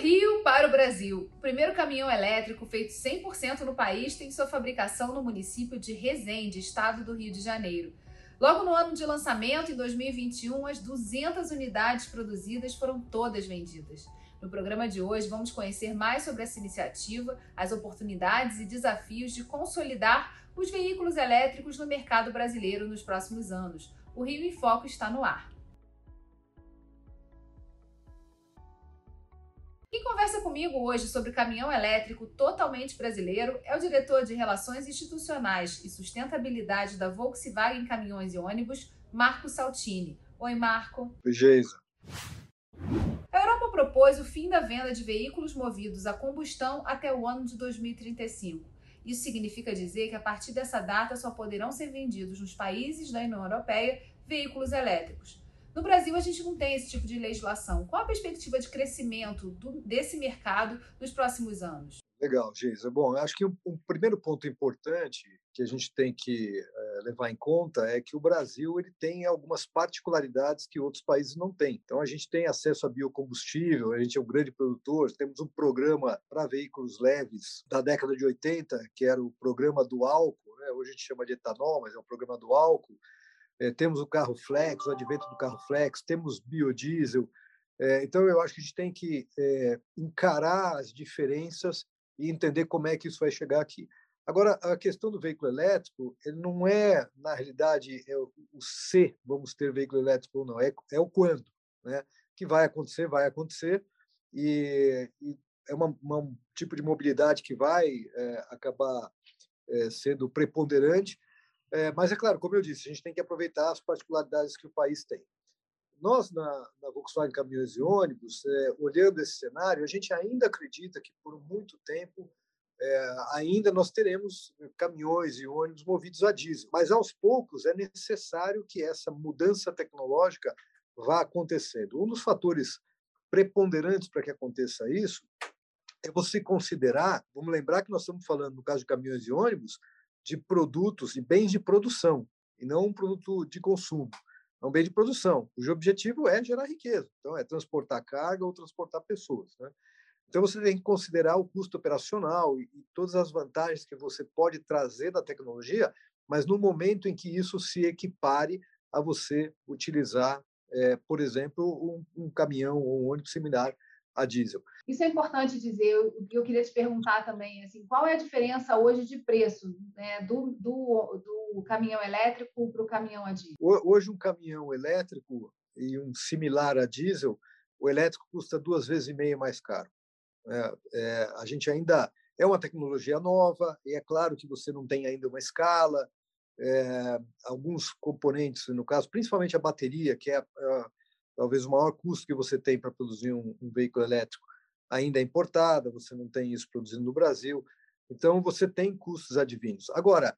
Rio para o Brasil. O primeiro caminhão elétrico feito 100% no país tem sua fabricação no município de Resende, estado do Rio de Janeiro. Logo no ano de lançamento, em 2021, as 200 unidades produzidas foram todas vendidas. No programa de hoje, vamos conhecer mais sobre essa iniciativa, as oportunidades e desafios de consolidar os veículos elétricos no mercado brasileiro nos próximos anos. O Rio em Foco está no ar. Quem conversa comigo hoje sobre caminhão elétrico totalmente brasileiro é o diretor de Relações Institucionais e Sustentabilidade da Volkswagen Caminhões e Ônibus, Marco Saltini. Oi, Marco. Oi, Geisa. A Europa propôs o fim da venda de veículos movidos a combustão até o ano de 2035. Isso significa dizer que a partir dessa data só poderão ser vendidos nos países da União Europeia veículos elétricos. No Brasil, a gente não tem esse tipo de legislação. Qual a perspectiva de crescimento do, desse mercado nos próximos anos? Legal, Geisa. Bom, acho que um, primeiro ponto importante que a gente tem que é, levar em conta é que o Brasil ele tem algumas particularidades que outros países não têm. Então, a gente tem acesso a biocombustível, a gente é um grande produtor, temos um programa para veículos leves da década de 80, que era o programa do álcool, né? hoje a gente chama de etanol, mas é um programa do álcool é, temos o carro flex, o advento do carro flex, temos biodiesel. É, então, eu acho que a gente tem que é, encarar as diferenças e entender como é que isso vai chegar aqui. Agora, a questão do veículo elétrico, ele não é, na realidade, é o, o se vamos ter veículo elétrico ou não, é, é o quando. Né? Que vai acontecer, vai acontecer, e, e é uma, uma, um tipo de mobilidade que vai é, acabar é, sendo preponderante, é, mas é claro, como eu disse, a gente tem que aproveitar as particularidades que o país tem. Nós, na, na Volkswagen Caminhões e Ônibus, é, olhando esse cenário, a gente ainda acredita que por muito tempo é, ainda nós teremos caminhões e ônibus movidos a diesel. Mas aos poucos é necessário que essa mudança tecnológica vá acontecendo. Um dos fatores preponderantes para que aconteça isso é você considerar, vamos lembrar que nós estamos falando, no caso de caminhões e ônibus, de produtos e bens de produção, e não um produto de consumo. É um bem de produção, cujo objetivo é gerar riqueza. Então, é transportar carga ou transportar pessoas. Né? Então, você tem que considerar o custo operacional e, e todas as vantagens que você pode trazer da tecnologia, mas no momento em que isso se equipare a você utilizar, é, por exemplo, um, um caminhão ou um ônibus similar a diesel. Isso é importante dizer. Eu, eu queria te perguntar também, assim, qual é a diferença hoje de preço né, do, do, do caminhão elétrico para o caminhão a diesel? Hoje, um caminhão elétrico e um similar a diesel, o elétrico custa duas vezes e meia mais caro. É, é, a gente ainda é uma tecnologia nova e é claro que você não tem ainda uma escala. É, alguns componentes, no caso, principalmente a bateria, que é, é talvez o maior custo que você tem para produzir um, um, veículo elétrico ainda é importada, você não tem isso produzido no Brasil, então você tem custos adivinhos. Agora,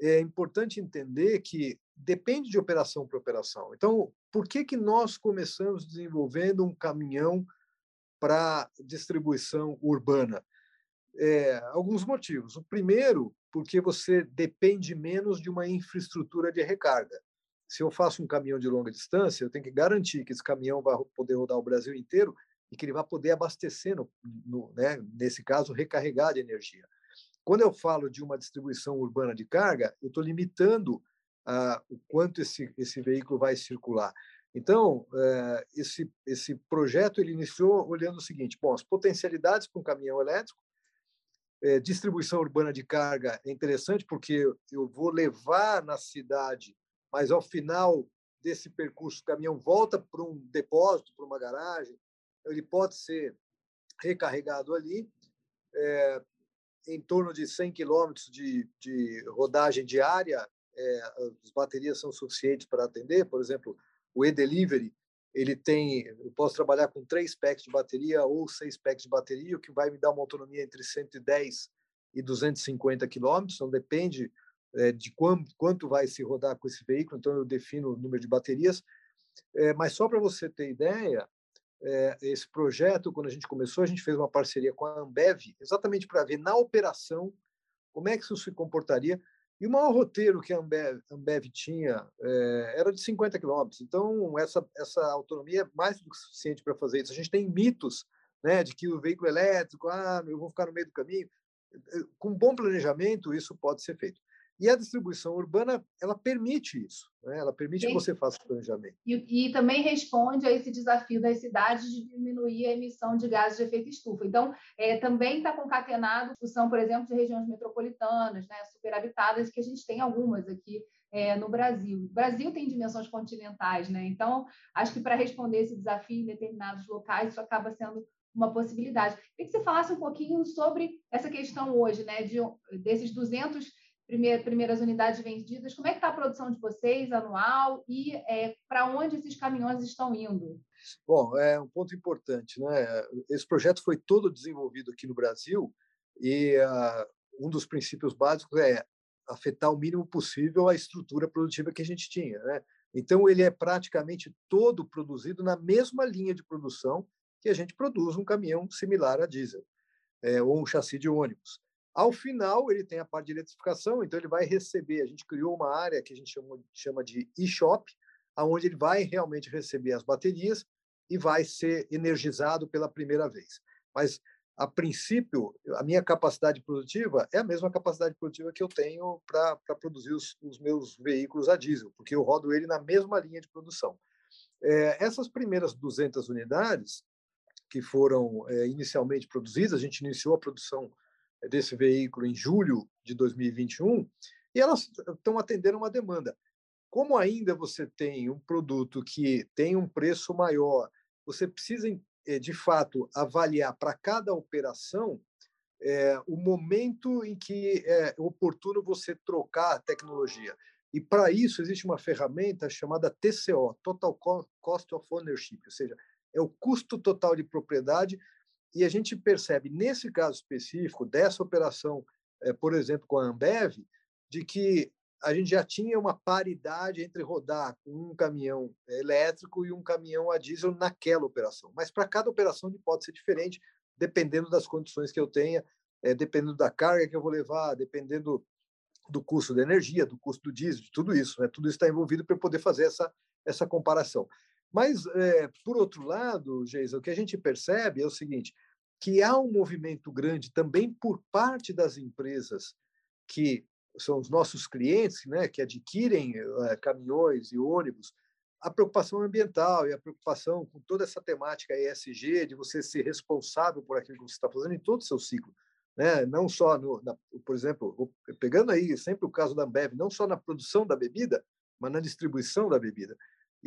é importante entender que depende de operação para operação. Então, por que, que nós começamos desenvolvendo um caminhão para distribuição urbana? É, alguns motivos. O primeiro, porque você depende menos de uma infraestrutura de recarga se eu faço um caminhão de longa distância, eu tenho que garantir que esse caminhão vai poder rodar o Brasil inteiro e que ele vai poder abastecer, no, no, né, nesse caso, recarregar de energia. Quando eu falo de uma distribuição urbana de carga, eu estou limitando ah, o quanto esse, esse veículo vai circular. Então, eh, esse, esse projeto ele iniciou olhando o seguinte: bom, as potencialidades para um caminhão elétrico, eh, distribuição urbana de carga é interessante porque eu vou levar na cidade mas ao final desse percurso, o caminhão volta para um depósito, para uma garagem, ele pode ser recarregado ali, é, em torno de 100 quilômetros de, de rodagem diária, é, as baterias são suficientes para atender. Por exemplo, o e-delivery, ele tem, eu posso trabalhar com três packs de bateria ou seis packs de bateria, o que vai me dar uma autonomia entre 110 e 250 quilômetros, então depende é, de quanto, quanto vai se rodar com esse veículo, então eu defino o número de baterias. É, mas só para você ter ideia, é, esse projeto, quando a gente começou, a gente fez uma parceria com a Ambev, exatamente para ver na operação como é que isso se comportaria. E o maior roteiro que a Ambev, Ambev tinha é, era de 50 quilômetros. Então, essa, essa autonomia é mais do que suficiente para fazer isso. A gente tem mitos né, de que o veículo elétrico, ah, eu vou ficar no meio do caminho. Com bom planejamento, isso pode ser feito. E a distribuição urbana, ela permite isso, né? ela permite Sim. que você faça o planejamento. E, e, também responde a esse desafio das cidades de diminuir a emissão de gases de efeito estufa. Então, é, também está concatenado a discussão, por exemplo, de regiões metropolitanas, né, superhabitadas, que a gente tem algumas aqui é, no Brasil. O Brasil tem dimensões continentais, né? então, acho que para responder esse desafio em determinados locais, isso acaba sendo uma possibilidade. Queria que você falasse um pouquinho sobre essa questão hoje, né, de, desses 200 primeiras unidades vendidas, como é que está a produção de vocês anual e é, para onde esses caminhões estão indo? Bom, é um ponto importante, né? Esse projeto foi todo desenvolvido aqui no Brasil e uh, um dos princípios básicos é afetar o mínimo possível a estrutura produtiva que a gente tinha, né? Então ele é praticamente todo produzido na mesma linha de produção que a gente produz um caminhão similar a diesel é, ou um chassi de ônibus. Ao final, ele tem a parte de eletrificação, então ele vai receber. A gente criou uma área que a gente chama, chama de e-shop, onde ele vai realmente receber as baterias e vai ser energizado pela primeira vez. Mas, a princípio, a minha capacidade produtiva é a mesma capacidade produtiva que eu tenho para produzir os, os, meus veículos a diesel, porque eu rodo ele na mesma linha de produção. É, essas primeiras 200 unidades, que foram é, inicialmente produzidas, a gente iniciou a produção desse veículo em julho de 2021 e elas estão atendendo uma demanda. Como ainda você tem um produto que tem um preço maior, você precisa, eh, de fato, avaliar para cada operação é, o momento em que é oportuno você trocar a tecnologia. E para isso existe uma ferramenta chamada TCO, Total Cost of Ownership, ou seja, é o custo total de propriedade e a gente percebe, nesse caso específico, dessa operação, eh, por exemplo, com a Ambev, de que a gente já tinha uma paridade entre rodar um caminhão elétrico e um caminhão a diesel naquela operação. Mas para cada operação pode ser diferente, dependendo das condições que eu tenha, é, dependendo da carga que eu vou levar, dependendo do custo da energia, do custo do diesel, de tudo isso. Né? Tudo isso está envolvido para poder fazer essa, essa comparação. Mas, é, por outro lado, Geisa, o que a gente percebe é o seguinte, que há um movimento grande também por parte das empresas que são os nossos clientes, né, que adquirem é, caminhões e ônibus, a preocupação ambiental e a preocupação com toda essa temática ESG, de você ser responsável por aquilo que você está fazendo em todo o seu ciclo. Né? Não só, no, na, por exemplo, pegando aí sempre o caso da Ambev, não só na produção da bebida, mas na distribuição da bebida.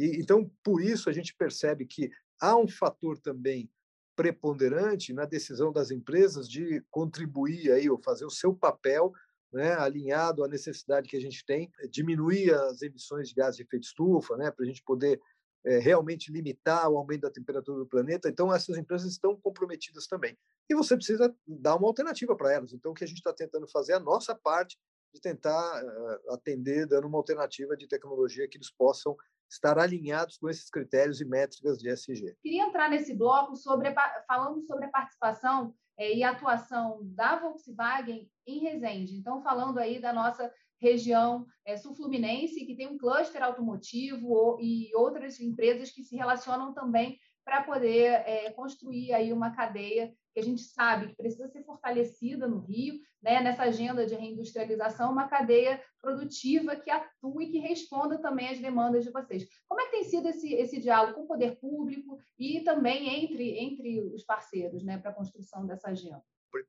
E, então, por isso, a gente percebe que há um fator também preponderante na decisão das empresas de contribuir aí, ou fazer o seu papel né, alinhado à necessidade que a gente tem, diminuir as emissões de gás de efeito estufa, né, para a gente poder é, realmente limitar o aumento da temperatura do planeta. Então, essas empresas estão comprometidas também. E você precisa dar uma alternativa para elas. Então, o que a gente está tentando fazer é a nossa parte de tentar uh, atender, dando uma alternativa de tecnologia que eles possam estar alinhados com esses critérios e métricas de SG. Queria entrar nesse bloco sobre falando sobre a participação é, e atuação da Volkswagen em Resende. Então, falando aí da nossa região é, sul-fluminense, que tem um cluster automotivo e outras empresas que se relacionam também para poder é, construir aí uma cadeia que a gente sabe que precisa ser fortalecida no Rio, né, nessa agenda de reindustrialização, uma cadeia produtiva que atue e que responda também às demandas de vocês. Como é que tem sido esse, esse diálogo com o poder público e também entre, entre os parceiros né, para a construção dessa agenda?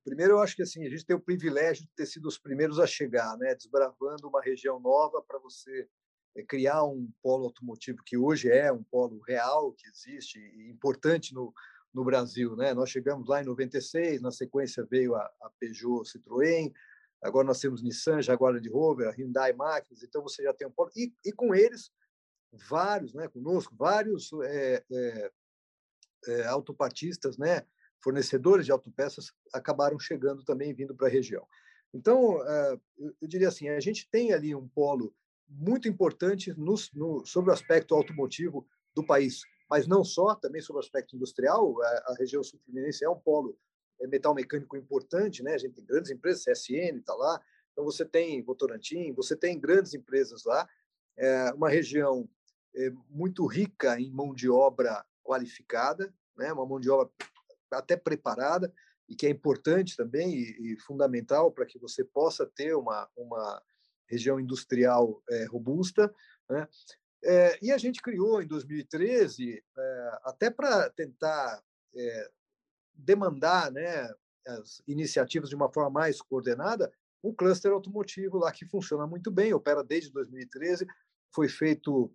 Primeiro, eu acho que assim, a gente tem o privilégio de ter sido os primeiros a chegar, né, desbravando uma região nova para você criar um polo automotivo que hoje é um polo real, que existe e importante no, no Brasil. Né? Nós chegamos lá em 96, na sequência veio a, a Peugeot Citroën, agora nós temos Nissan, Jaguar Land Rover, a Hyundai Máquinas, então você já tem um polo. E, e com eles, vários, né, conosco, vários é, é, é, autopartistas, né, fornecedores de autopeças acabaram chegando também, vindo para a região. Então, eu diria assim, a gente tem ali um polo muito importante no, no, sobre o aspecto automotivo do país, mas não só, também sobre o aspecto industrial. A, a região sul-fluminense é um polo é metal mecânico importante, né? A gente tem grandes empresas, CSN está lá, então você tem Votorantim, você tem grandes empresas lá, é uma região é, muito rica em mão de obra qualificada, né? Uma mão de obra até preparada e que é importante também e, e fundamental para que você possa ter uma, uma região industrial é, robusta. Né? É, e a gente criou em 2013, é, até para tentar demandar né, as iniciativas de uma forma mais coordenada, um cluster automotivo lá que funciona muito bem, opera desde 2013, foi feito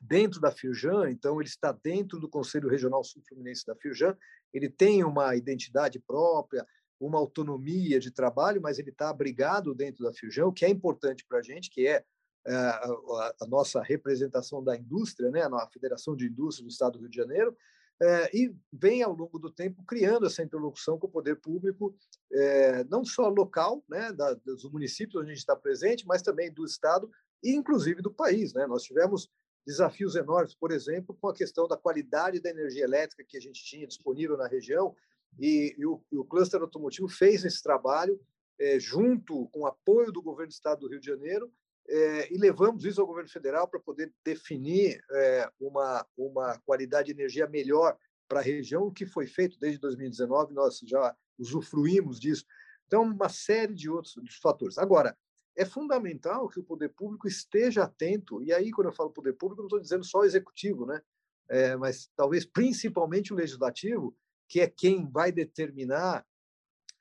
dentro da Firjan, então ele está dentro do Conselho Regional Sul-Fluminense da Firjan, ele tem uma identidade própria, uma autonomia de trabalho, mas ele está abrigado dentro da Firjan, o que é importante para a gente, que é eh, a, nossa representação da indústria, né, a Federação de Indústria do Estado do Rio de Janeiro, eh, e vem ao longo do tempo criando essa interlocução com o poder público, eh, não só local, né, dos municípios onde a gente está presente, mas também do Estado e inclusive do país. Né? Nós tivemos desafios enormes, por exemplo, com a questão da qualidade da energia elétrica que a gente tinha disponível na região, e, e, o, e o cluster automotivo fez esse trabalho é, junto com o apoio do governo do Estado do Rio de Janeiro, é, e levamos isso ao governo federal para poder definir é, uma, uma qualidade de energia melhor para a região, o que foi feito desde 2019, nós já usufruímos disso. Então, uma série de outros fatores. Agora, é fundamental que o poder público esteja atento, e aí, quando eu falo poder público, não estou dizendo só o executivo, né? É, mas talvez principalmente o legislativo, que é quem vai determinar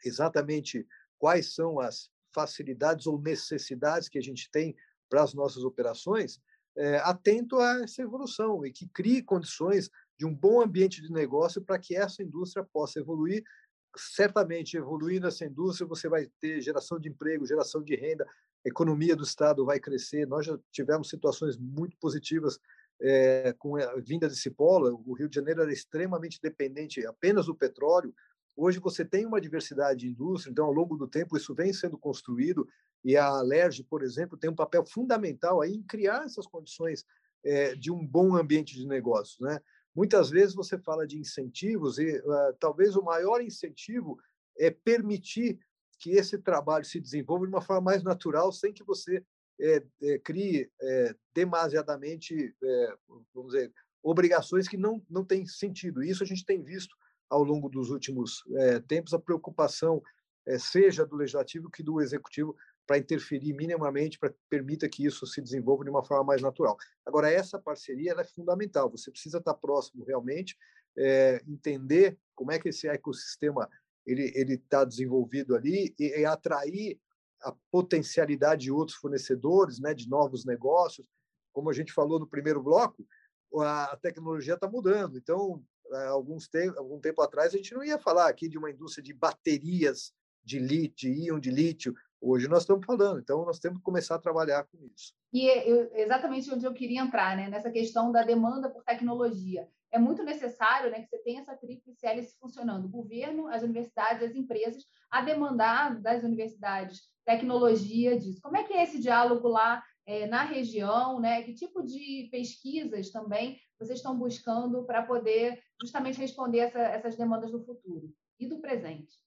exatamente quais são as facilidades ou necessidades que a gente tem para as nossas operações, é, atento a essa evolução e que crie condições de um bom ambiente de negócio para que essa indústria possa evoluir certamente evoluindo essa indústria, você vai ter geração de emprego, geração de renda, a economia do Estado vai crescer. Nós já tivemos situações muito positivas é, com a vinda de Cipolla. O Rio de Janeiro era extremamente dependente apenas do petróleo. Hoje você tem uma diversidade de indústria, então, ao longo do tempo, isso vem sendo construído. E a Alerj, por exemplo, tem um papel fundamental aí em criar essas condições é, de um bom ambiente de negócios. Né? Muitas vezes você fala de incentivos e uh, talvez o maior incentivo é permitir que esse trabalho se desenvolva de uma forma mais natural, sem que você é, é, crie é, demasiadamente, vamos dizer, obrigações que não, não têm sentido. Isso a gente tem visto ao longo dos últimos tempos, a preocupação, seja do legislativo que do executivo, para interferir minimamente, para permita que isso se desenvolva de uma forma mais natural. Agora, essa parceria é fundamental, você precisa estar próximo realmente, entender como é que esse ecossistema ele está desenvolvido ali e, e, atrair a potencialidade de outros fornecedores, né, de novos negócios. Como a gente falou no primeiro bloco, a tecnologia está mudando. Então, alguns te algum tempo atrás, a gente não ia falar aqui de uma indústria de baterias de lítio, de íon de lítio, Hoje nós estamos falando, então nós temos que começar a trabalhar com isso. E é, eu, exatamente onde eu queria entrar, né? nessa questão da demanda por tecnologia. É muito necessário né, que você tenha essa tríplice hélice funcionando: o governo, as universidades, as empresas, a demandar das universidades tecnologia disso. Como é que é esse diálogo lá é, na região? Né? Que tipo de pesquisas também vocês estão buscando para poder justamente responder essa, essas demandas do futuro e do presente?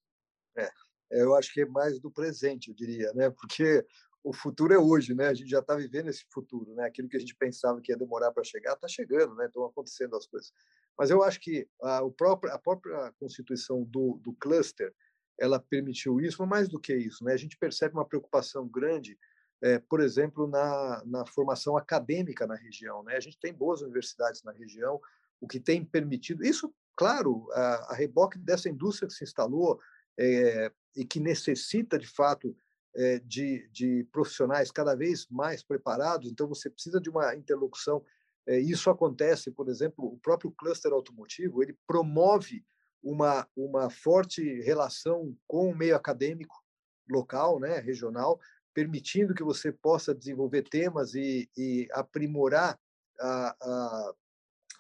É, eu acho que é mais do presente, eu diria, né? Porque o futuro é hoje, né? A gente já está vivendo esse futuro, né? Aquilo que a gente pensava que ia demorar para chegar está chegando, né? Estão acontecendo as coisas. Mas eu acho que a, o próprio, a própria constituição do, do cluster ela permitiu isso, mas mais do que isso, né? A gente percebe uma preocupação grande, é, por exemplo, na, na formação acadêmica na região, né? A gente tem boas universidades na região, o que tem permitido isso, claro, a, a reboque dessa indústria que se instalou, é, e que necessita, de fato, de, de, profissionais cada vez mais preparados, então você precisa de uma interlocução. É, isso acontece, por exemplo, o próprio cluster automotivo, ele promove uma, uma forte relação com o meio acadêmico local, né, regional, permitindo que você possa desenvolver temas e, e aprimorar a, a,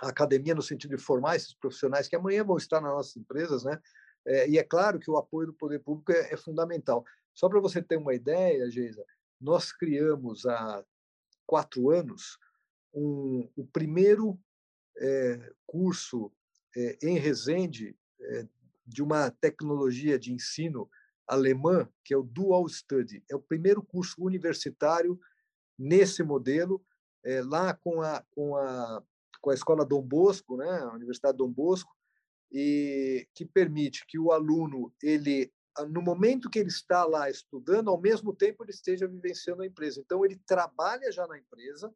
a, academia no sentido de formar esses profissionais que amanhã vão estar nas nossas empresas, né, é, e é claro que o apoio do poder público é, é fundamental. Só para você ter uma ideia, Geisa, nós criamos há quatro anos um, o primeiro é, curso é, em Resende é, de uma tecnologia de ensino alemã, que é o Dual Study. É o primeiro curso universitário nesse modelo, lá com a, com, a, com a Escola Dom Bosco, né, a Universidade Dom Bosco, e que permite que o aluno ele no momento que ele está lá estudando, ao mesmo tempo ele esteja vivenciando a empresa. Então ele trabalha já na empresa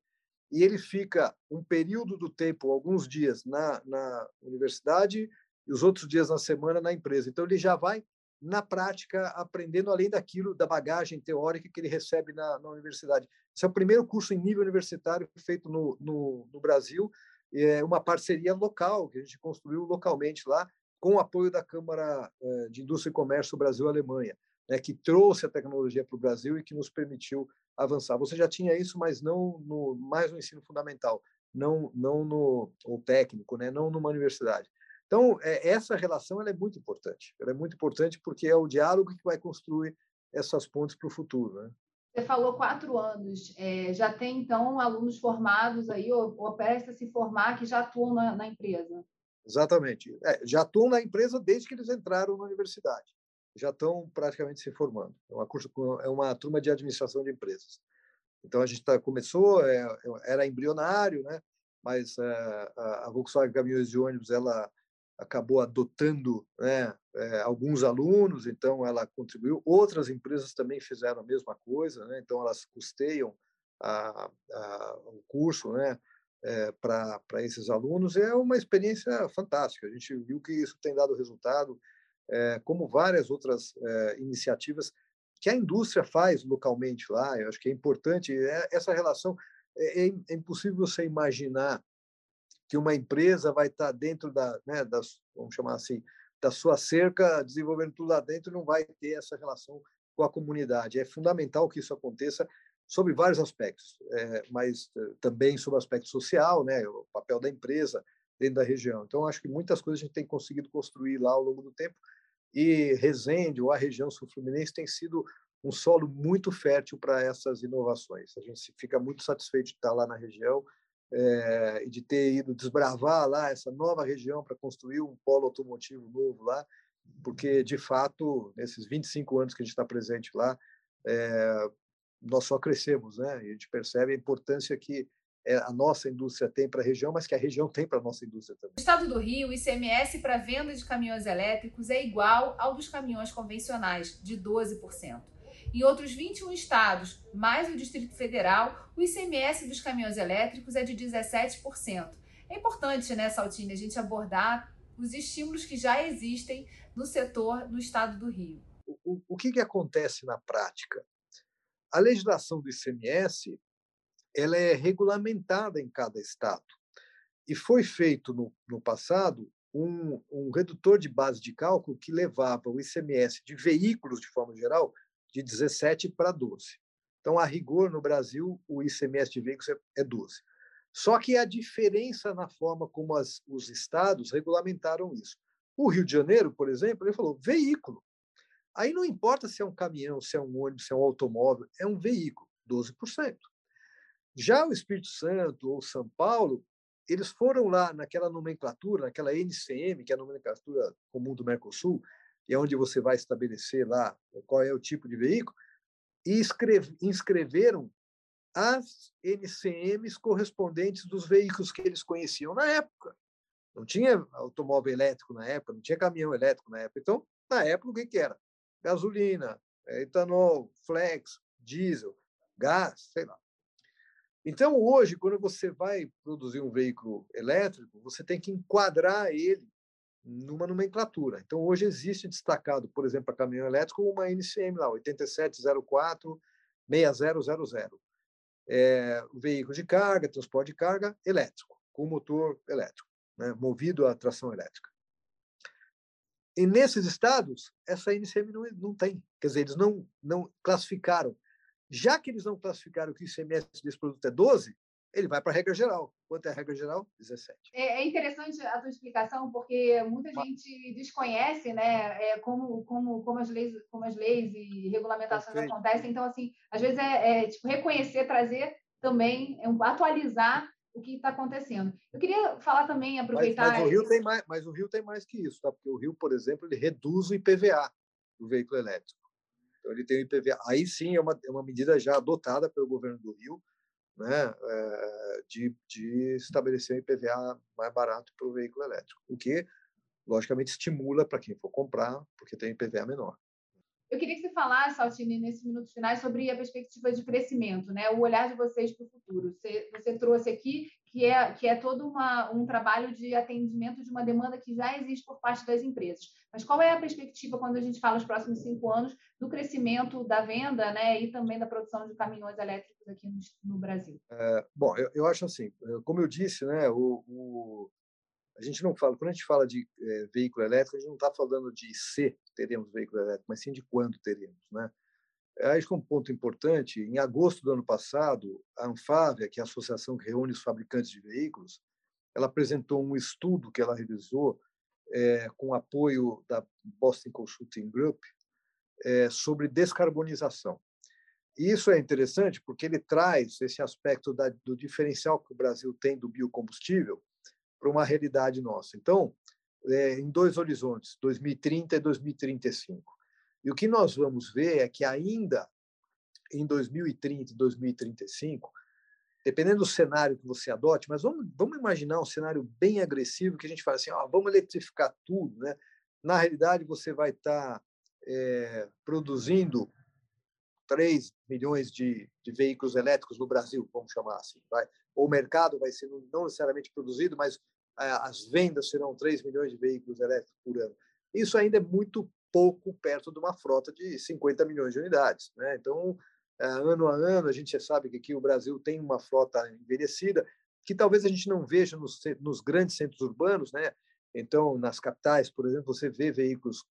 e ele fica um período do tempo, alguns dias na, na universidade e os outros dias na semana na empresa. Então ele já vai na prática aprendendo além daquilo da bagagem teórica que ele recebe na, na universidade. Esse é o primeiro curso em nível universitário feito no, no, no Brasil é uma parceria local que a gente construiu localmente lá com o apoio da Câmara eh, de Indústria e Comércio Brasil-Alemanha, né, que trouxe a tecnologia para o Brasil e que nos permitiu avançar. Você já tinha isso, mas não no mais no ensino fundamental, não não no ou técnico, né, não numa universidade. Então é, essa relação ela é muito importante. Ela é muito importante porque é o diálogo que vai construir essas pontes para o futuro. Né? Você falou quatro anos. É, já tem, então, alunos formados aí, ou, ou presta a se formar, que já atuam na, na empresa? Exatamente. É, já atuam na empresa desde que eles entraram na universidade. Já estão praticamente se formando. É uma, curso, é uma turma de administração de empresas. Então, a gente tá, começou, é, é era embrionário, né? mas é, a, Volkswagen Caminhões de Ônibus ela acabou adotando né, é, alguns alunos, então ela contribuiu. Outras empresas também fizeram a mesma coisa, né, então elas custeiam a, a, o curso né, é, para esses alunos. É uma experiência fantástica. A gente viu que isso tem dado resultado, é, como várias outras é, iniciativas que a indústria faz localmente lá. Eu acho que é importante essa relação. É, é, é impossível você imaginar que uma empresa vai estar dentro da, né, das, vamos chamar assim, da sua cerca, desenvolvendo tudo lá dentro, não vai ter essa relação com a comunidade. É fundamental que isso aconteça sobre vários aspectos, é, mas eh, também sobre o aspecto social, né, o papel da empresa dentro da região. Então, acho que muitas coisas a gente tem conseguido construir lá ao longo do tempo e Resende, ou a região sul-fluminense, tem sido um solo muito fértil para essas inovações. A gente fica muito satisfeito de estar lá na região, é, de ter ido desbravar lá essa nova região para construir um polo automotivo novo lá, porque, de fato, nesses 25 anos que a gente está presente lá, é, nós só crescemos, né? E a gente percebe a importância que a nossa indústria tem para a região, mas que a região tem para a nossa indústria também. No estado do Rio, o ICMS para venda de caminhões elétricos é igual ao dos caminhões convencionais, de 12%. Em outros 21 estados, mais o Distrito Federal, o ICMS dos caminhões elétricos é de 17%. É importante, né, Saltine, a gente abordar os estímulos que já existem no setor do estado do Rio. O, o que, que acontece na prática? A legislação do ICMS ela é regulamentada em cada estado. E foi feito no, no passado um, um redutor de base de cálculo que levava o ICMS de veículos, de forma geral, de 17 para 12. Então, a rigor, no Brasil, o ICMS de veículos é 12. É Só que a diferença na forma como as, os estados regulamentaram isso. O Rio de Janeiro, por exemplo, ele falou veículo. Aí não importa se é um caminhão, se é um ônibus, se é um automóvel, é um veículo, 12%. Já o Espírito Santo ou São Paulo, eles foram lá naquela nomenclatura, naquela NCM, que é a nomenclatura comum do Mercosul, e é onde você vai estabelecer lá qual é o tipo de veículo, e inscreveram as NCMs correspondentes dos veículos que eles conheciam na época. Não tinha automóvel elétrico na época, não tinha caminhão elétrico na época. Então, na época, o que, que era? Gasolina, é, etanol, flex, diesel, gás, sei lá. Então, hoje, quando você vai produzir um veículo elétrico, você tem que enquadrar ele numa nomenclatura. Então, hoje existe destacado, por exemplo, para caminhão elétrico, uma NCM lá, 8704 6000. É, veículo de carga, transporte de carga elétrico, com motor elétrico, né, movido a tração elétrica. E nesses estados, essa NCM não, não tem. Quer dizer, eles não, não classificaram. Já que eles não classificaram que o ICMS desse produto é 12, ele vai para a regra geral. Quanto é a regra geral? 17. É, é interessante a tua explicação, porque muita gente desconhece né, é, como, como, como, as leis, como as leis e regulamentações Perfeito. acontecem. Então, assim, às vezes é, é tipo, reconhecer, trazer também, é atualizar o que está acontecendo. Eu queria falar também, aproveitar... Mas, mas, o Rio tem mais, mas o Rio tem mais que isso, tá? porque o Rio, por exemplo, ele reduz o IPVA do veículo elétrico. Então, ele tem o IPVA. Aí sim é uma, é uma medida já adotada pelo governo do Rio, né, eh, de, de estabelecer um IPVA mais barato para o veículo elétrico, o que logicamente estimula para quem for comprar, porque tem IPVA menor. Eu queria que você falasse, Altini, nesses minutos finais, sobre a perspectiva de crescimento, né? o olhar de vocês para o futuro. Você, você, trouxe aqui que é, que é todo uma, um trabalho de atendimento de uma demanda que já existe por parte das empresas. Mas qual é a perspectiva, quando a gente fala os próximos cinco anos, do crescimento da venda né? e também da produção de caminhões elétricos aqui no, no Brasil? É, bom, eu, eu, acho assim, como eu disse, né, o, o a gente não fala, quando a gente fala de é, veículo elétrico, a gente não está falando de se teremos veículo elétrico, mas sim de quando teremos, né? Acho que um ponto importante, em agosto do ano passado, a Anfávia, que é a associação que reúne os fabricantes de veículos, ela apresentou um estudo que ela realizou é, com apoio da Boston Consulting Group é, sobre descarbonização. E isso é interessante porque ele traz esse aspecto da, do diferencial que o Brasil tem do biocombustível para uma realidade nossa. Então, é, em dois horizontes, 2030 e 2035. E o que nós vamos ver é que ainda em 2030 e 2035, dependendo do cenário que você adote, mas vamos, vamos imaginar um cenário bem agressivo que a gente fala assim, ah, vamos eletrificar tudo, né? Na realidade, você vai estar é, produzindo 3 milhões de, de, veículos elétricos no Brasil, vamos chamar assim. Vai. O mercado vai ser não necessariamente produzido, mas as vendas serão 3 milhões de veículos elétricos por ano. Isso ainda é muito pouco perto de uma frota de 50 milhões de unidades. Né? Então, é, ano a ano, a gente já sabe que aqui o Brasil tem uma frota envelhecida, que talvez a gente não veja nos, nos grandes centros urbanos. Né? Então, nas capitais, por exemplo, você vê veículos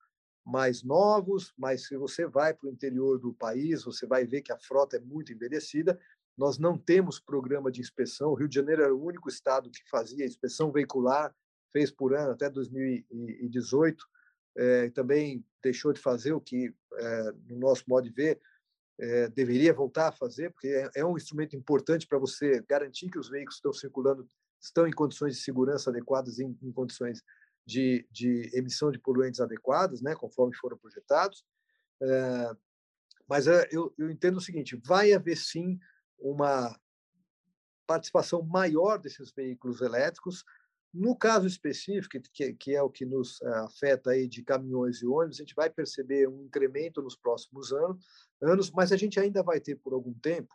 mais novos, mas se você vai para o interior do país, você vai ver que a frota é muito envelhecida. Nós não temos programa de inspeção. O Rio de Janeiro era o único estado que fazia inspeção veicular, fez por ano até 2018. É, também deixou de fazer o que, é, no nosso modo de ver, é, deveria voltar a fazer, porque é, é um instrumento importante para você garantir que os veículos estão circulando, estão em condições de segurança adequadas, em, em condições de, de emissão de poluentes adequadas, né, conforme foram projetados. Mas eu, eu entendo o seguinte: vai haver sim uma participação maior desses veículos elétricos. No caso específico, que, que é o que nos é, afeta aí de caminhões e ônibus, a gente vai perceber um incremento nos próximos anos, anos mas a gente ainda vai ter por algum tempo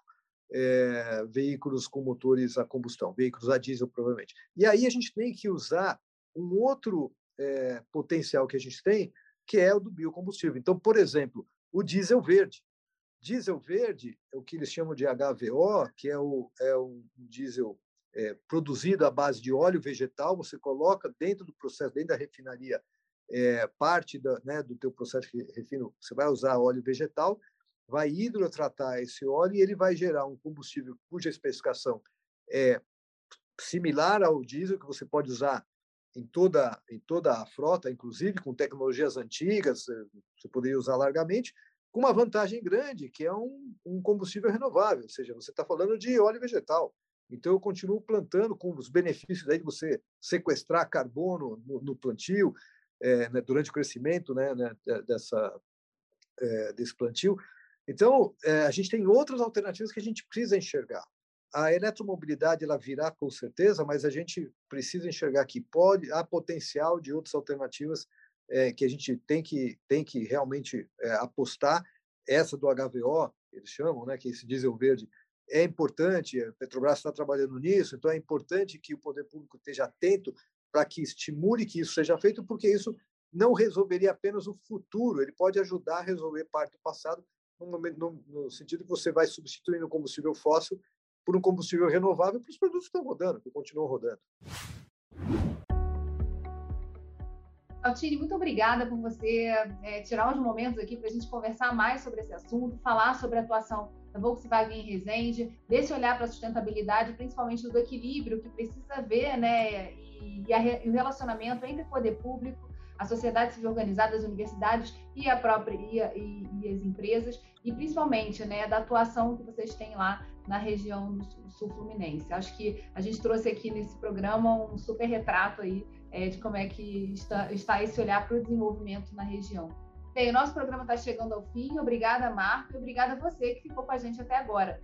é, veículos com motores a combustão, veículos a diesel provavelmente. E aí a gente tem que usar um outro é, potencial que a gente tem, que é o do biocombustível. Então, por exemplo, o diesel verde. Diesel verde é o que eles chamam de HVO, que é o, é um diesel é, produzido à base de óleo vegetal. Você coloca dentro do processo, dentro da refinaria, é, parte da, né, do teu processo de refino. Você vai usar óleo vegetal, vai hidrotratar esse óleo e ele vai gerar um combustível cuja especificação é similar ao diesel que você pode usar em toda, em toda a frota, inclusive com tecnologias antigas, eh, você poderia usar largamente, com uma vantagem grande, que é um, um combustível renovável, ou seja, você está falando de óleo vegetal. Então, eu continuo plantando com os benefícios aí de você sequestrar carbono no, no plantio, é, né, durante o crescimento né, né, dessa, é, desse plantio. Então, é, a gente tem outras alternativas que a gente precisa enxergar a eletromobilidade ela virá com certeza, mas a gente precisa enxergar que pode há potencial de outras alternativas é, que a gente tem que tem que realmente é, apostar. Essa do HVO eles chamam, né, que esse diesel verde é importante. A Petrobras está trabalhando nisso, então é importante que o poder público esteja atento para que estimule que isso seja feito, porque isso não resolveria apenas o futuro, ele pode ajudar a resolver parte do passado no, momento, no, no sentido que você vai substituindo o combustível fóssil por um combustível renovável para os produtos que estão rodando, que continuam rodando. Altini, muito obrigada por você é, tirar uns momentos aqui para a gente conversar mais sobre esse assunto, falar sobre a atuação da Volkswagen em Resende, desse olhar para a sustentabilidade, principalmente do equilíbrio que precisa ver, né, e, e, a, e o relacionamento entre o poder público a sociedade civil organizada, as universidades e a própria e, e, e, as empresas e principalmente né da atuação que vocês têm lá na região do sul fluminense. Acho que a gente trouxe aqui nesse programa um super retrato aí é, de como é que está, está esse olhar para o desenvolvimento na região. Bem, o nosso programa está chegando ao fim. Obrigada, Marco, e obrigada a você que ficou com a gente até agora.